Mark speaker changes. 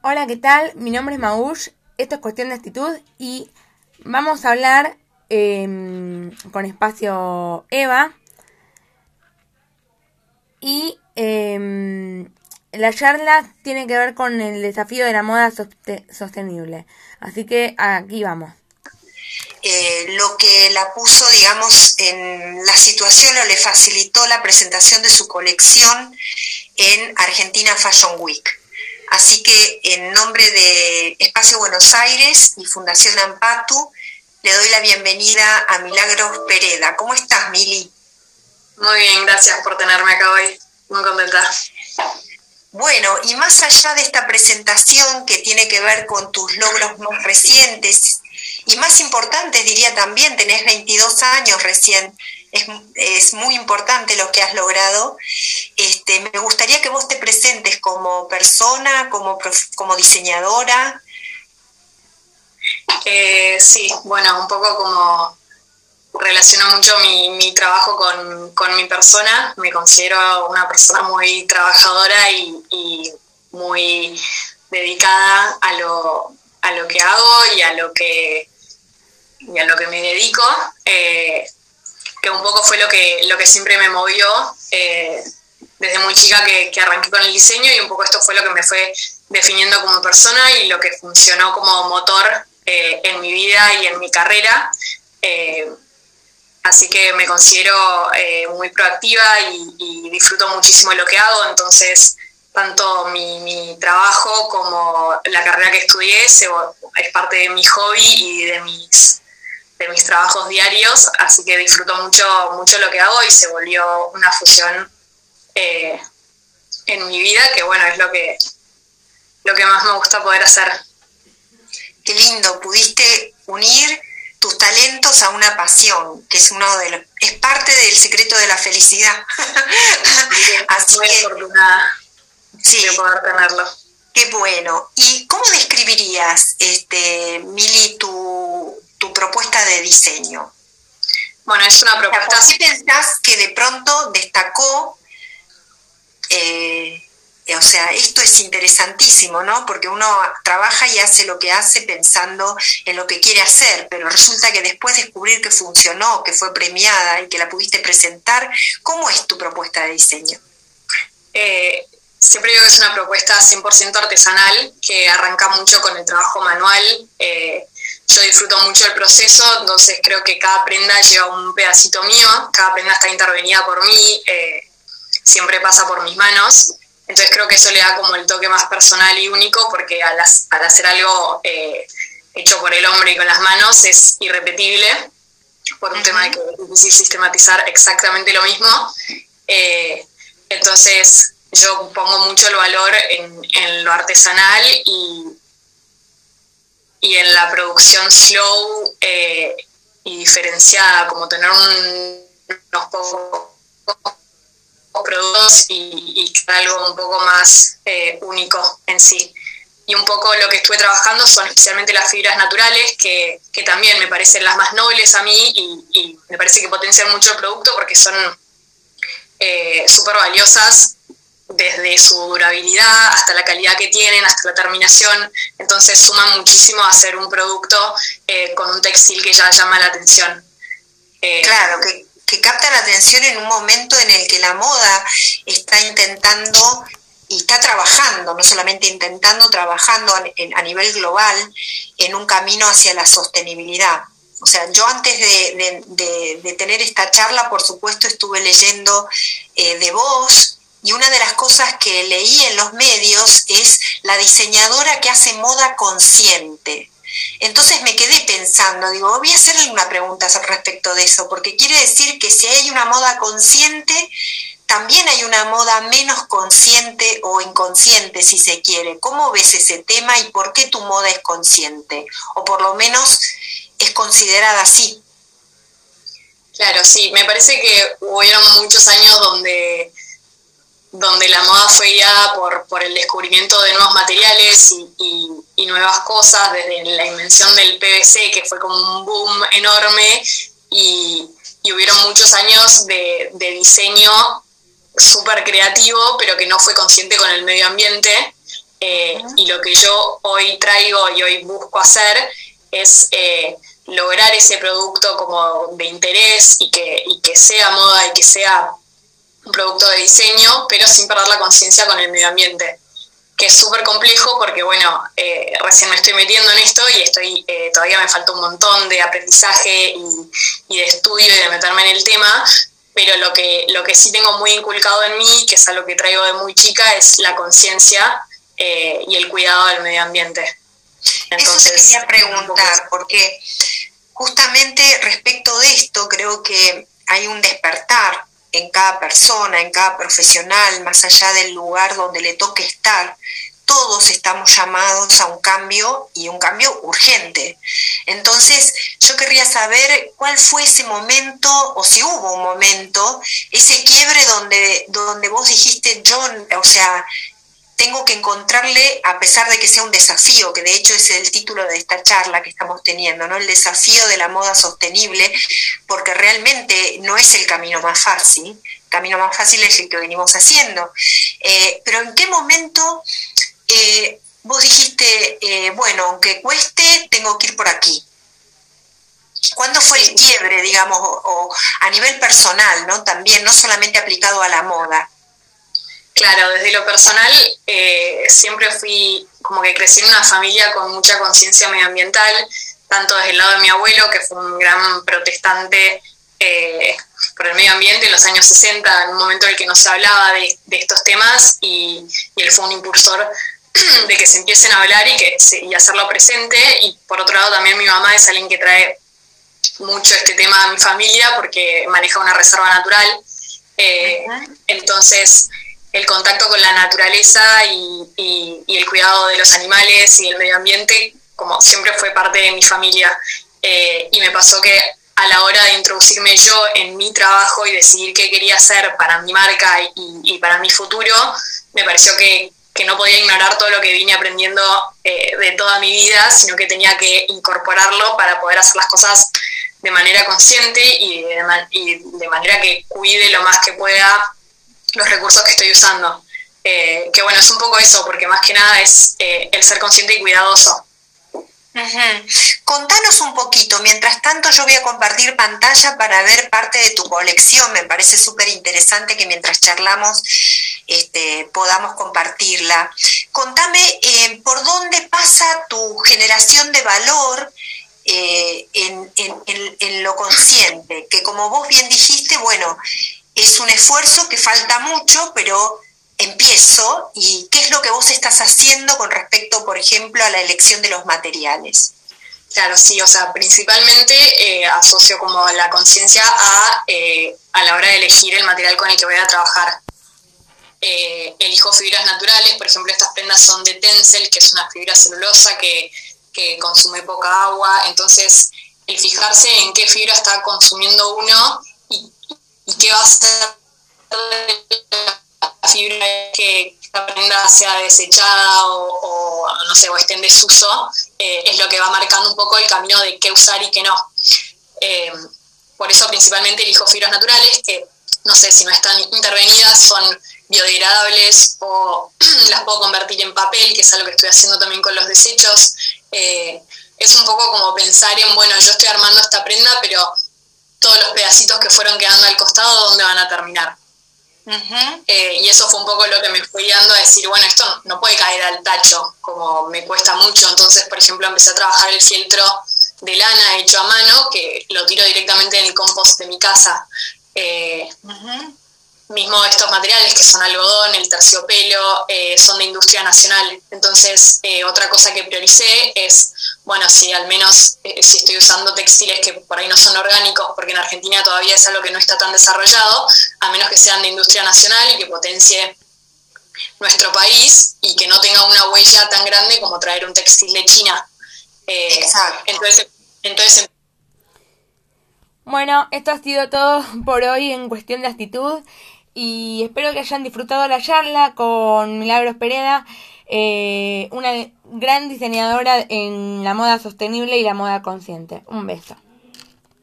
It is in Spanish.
Speaker 1: Hola, ¿qué tal? Mi nombre es Maush, esto es Cuestión de Actitud y vamos a hablar em, con espacio Eva y em, la charla tiene que ver con el desafío de la moda sostenible. Así que aquí vamos.
Speaker 2: Eh, lo que la puso, digamos, en la situación o le facilitó la presentación de su colección en Argentina Fashion Week. Así que en nombre de Espacio Buenos Aires y Fundación Ampatu, le doy la bienvenida a Milagros Pereda. ¿Cómo estás, Mili?
Speaker 3: Muy bien, gracias por tenerme acá hoy. Muy contenta.
Speaker 2: Bueno, y más allá de esta presentación que tiene que ver con tus logros más recientes, y más importantes, diría también, tenés 22 años recién, es, muy importante lo que has logrado. Este, me gustaría que vos te presentes como persona, como, como diseñadora.
Speaker 3: Eh, sí, bueno, un poco como relaciono mucho mi, trabajo con, mi persona. Me considero una persona muy trabajadora y, muy dedicada a lo, a lo que hago y a lo que, y a lo que me dedico. Eh, que un poco fue lo que, lo que siempre me movió eh, desde muy chica que, arranqué con el diseño y un poco esto fue lo que me fue definiendo como persona y lo que funcionó como motor eh, en mi vida y en mi carrera. Eh, así que me considero muy proactiva y, disfruto muchísimo de lo que hago, entonces tanto mi, mi, trabajo como la carrera que estudié es parte de mi hobby y de mis de mis trabajos diarios, así que disfruto mucho, mucho lo que hago y se volvió una fusión eh, en mi vida, que bueno, es lo que, lo que más me gusta poder hacer.
Speaker 2: Qué lindo, pudiste unir tus talentos a una pasión, que es uno de los, es parte del secreto de la felicidad.
Speaker 3: así que, afortunada sí, de poder tenerlo.
Speaker 2: Qué bueno. ¿Y cómo describirías, este, Mili, tu, tu propuesta de diseño?
Speaker 3: Bueno, es una propuesta...
Speaker 2: ¿Por qué pensás que de pronto destacó, eh, o sea, esto es interesantísimo, ¿no? Porque uno trabaja y hace lo que hace pensando en lo que quiere hacer, pero resulta que después descubrir que funcionó, que fue premiada y que la pudiste presentar, ¿cómo es tu propuesta de diseño?
Speaker 3: Eh, siempre digo que es una propuesta 100% artesanal, que arranca mucho con el trabajo manual. Eh, yo disfruto mucho el proceso, entonces creo que cada prenda lleva un pedacito mío, cada prenda está intervenida por mí, siempre pasa por mis manos, entonces creo que eso le da como el toque más personal y único porque al, hacer algo eh, hecho por el hombre y con las manos es irrepetible, por un tema de que es difícil sistematizar exactamente lo mismo. Eh, entonces yo pongo mucho el valor en, en lo artesanal y y en la producción slow eh, y diferenciada, como tener unos pocos productos y, algo un poco más eh, único en sí. Y un poco lo que estuve trabajando son especialmente las fibras naturales, que, también me parecen las más nobles a mí y, me parece que potencian mucho el producto porque son eh, súper valiosas desde su durabilidad hasta la calidad que tienen, hasta la terminación. Entonces suman muchísimo a hacer un producto eh, con un textil que ya llama la atención.
Speaker 2: Eh, claro, que, capta la atención en un momento en el que la moda está intentando y está trabajando, no solamente intentando, trabajando a, nivel global en un camino hacia la sostenibilidad. O sea, yo antes de, tener esta charla, por supuesto, estuve leyendo eh, de vos, y una de las cosas que leí en los medios es la diseñadora que hace moda consciente. Entonces me quedé pensando, digo, voy a hacerle una pregunta respecto de eso, porque quiere decir que si hay una moda consciente, también hay una moda menos consciente o inconsciente, si se quiere. ¿Cómo ves ese tema y por qué tu moda es consciente? O por lo menos es considerada así.
Speaker 3: Claro, sí, me parece que hubieron muchos años donde donde la moda fue guiada por, por el descubrimiento de nuevos materiales y, nuevas cosas, desde la invención del PVC, que fue como un boom enorme, y, hubieron muchos años de, diseño súper creativo, pero que no fue consciente con el medio ambiente. Eh, y lo que yo hoy traigo y hoy busco hacer es eh, lograr ese producto como de interés y que, y que sea moda y que sea un producto de diseño, pero sin perder la conciencia con el medio ambiente que es súper complejo porque, bueno, eh, recién me estoy metiendo en esto y estoy eh, todavía me falta un montón de aprendizaje y, de estudio y de meterme en el tema, pero lo que, lo que sí tengo muy inculcado en mí, que es algo que traigo de muy chica, es la conciencia eh, y el cuidado del medio ambiente.
Speaker 2: Entonces, Eso quería preguntar, porque justamente respecto de esto creo que hay un despertar en cada persona, en cada profesional, más allá del lugar donde le toque estar, todos estamos llamados a un cambio y un cambio urgente. Entonces, yo querría saber cuál fue ese momento, o si hubo un momento, ese quiebre donde, donde vos dijiste, John, o sea, tengo que encontrarle, a pesar de que sea un desafío, que de hecho es el título de esta charla que estamos teniendo, ¿no? El desafío de la moda sostenible, porque realmente no es el camino más fácil, el camino más fácil es el que venimos haciendo. Eh, pero ¿en qué momento eh, vos dijiste, eh, bueno, aunque cueste, tengo que ir por aquí? ¿Cuándo fue el quiebre, digamos, o, a nivel personal, ¿no? También, no solamente aplicado a la moda.
Speaker 3: Claro, desde lo personal eh, siempre fui como que crecí en una familia con mucha conciencia medioambiental, tanto desde el lado de mi abuelo, que fue un gran protestante eh, por el medio ambiente en los años 60, en un momento en el que no se hablaba de, estos temas, y, él fue un impulsor de que se empiecen a hablar y, que, y hacerlo presente. Y por otro lado también mi mamá es alguien que trae mucho este tema a mi familia porque maneja una reserva natural. Eh, entonces, el contacto con la naturaleza y, el cuidado de los animales y el medio ambiente, como siempre fue parte de mi familia. Eh, y me pasó que a la hora de introducirme yo en mi trabajo y decidir qué quería hacer para mi marca y, para mi futuro, me pareció que, no podía ignorar todo lo que vine aprendiendo eh, de toda mi vida, sino que tenía que incorporarlo para poder hacer las cosas de manera consciente y y de manera que cuide lo más que pueda los recursos que estoy usando. Eh, que bueno, es un poco eso, porque más que nada es eh, el ser consciente y cuidadoso.
Speaker 2: Contanos un poquito, mientras tanto yo voy a compartir pantalla para ver parte de tu colección, me parece súper interesante que mientras charlamos este, podamos compartirla. Contame eh, por dónde pasa tu generación de valor en, en lo consciente, que como vos bien dijiste, bueno, es un esfuerzo que falta mucho, pero empiezo y qué es lo que vos estás haciendo con respecto, por ejemplo, a la elección de los materiales.
Speaker 3: Claro, sí, o sea, principalmente eh, asocio como la conciencia a, eh, a la hora de elegir el material con el que voy a trabajar. Eh, elijo fibras naturales, por ejemplo, estas prendas son de Tencel, que es una fibra celulosa que, que consume poca agua, entonces el fijarse en qué fibra está consumiendo uno y qué va a ser la fibra que esta prenda sea desechada o, no sé, o esté en desuso, eh, es lo que va marcando un poco el camino de qué usar y qué no. Eh, por eso principalmente elijo fibras naturales que, no sé, si no están intervenidas, son biodegradables o las puedo convertir en papel, que es algo que estoy haciendo también con los desechos. Eh, es un poco como pensar en, bueno, yo estoy armando esta prenda, pero todos los pedacitos que fueron quedando al costado, dónde van a terminar. Eh, y eso fue un poco lo que me fue guiando a decir, bueno, esto no puede caer al tacho, como me cuesta mucho. Entonces, por ejemplo, empecé a trabajar el fieltro de lana hecho a mano, que lo tiro directamente en el compost de mi casa. Eh, mismo estos materiales que son algodón, el terciopelo, eh, son de industria nacional. Entonces, eh, otra cosa que prioricé es, bueno, si al menos eh, si estoy usando textiles que por ahí no son orgánicos, porque en Argentina todavía es algo que no está tan desarrollado, a menos que sean de industria nacional y que potencie nuestro país y que no tenga una huella tan grande como traer un textil de China. Exacto. Entonces, entonces
Speaker 1: bueno, esto ha sido todo por hoy en cuestión de actitud y espero que hayan disfrutado la charla con Milagros Pereda, eh, una gran diseñadora en la moda sostenible y la moda consciente. Un beso.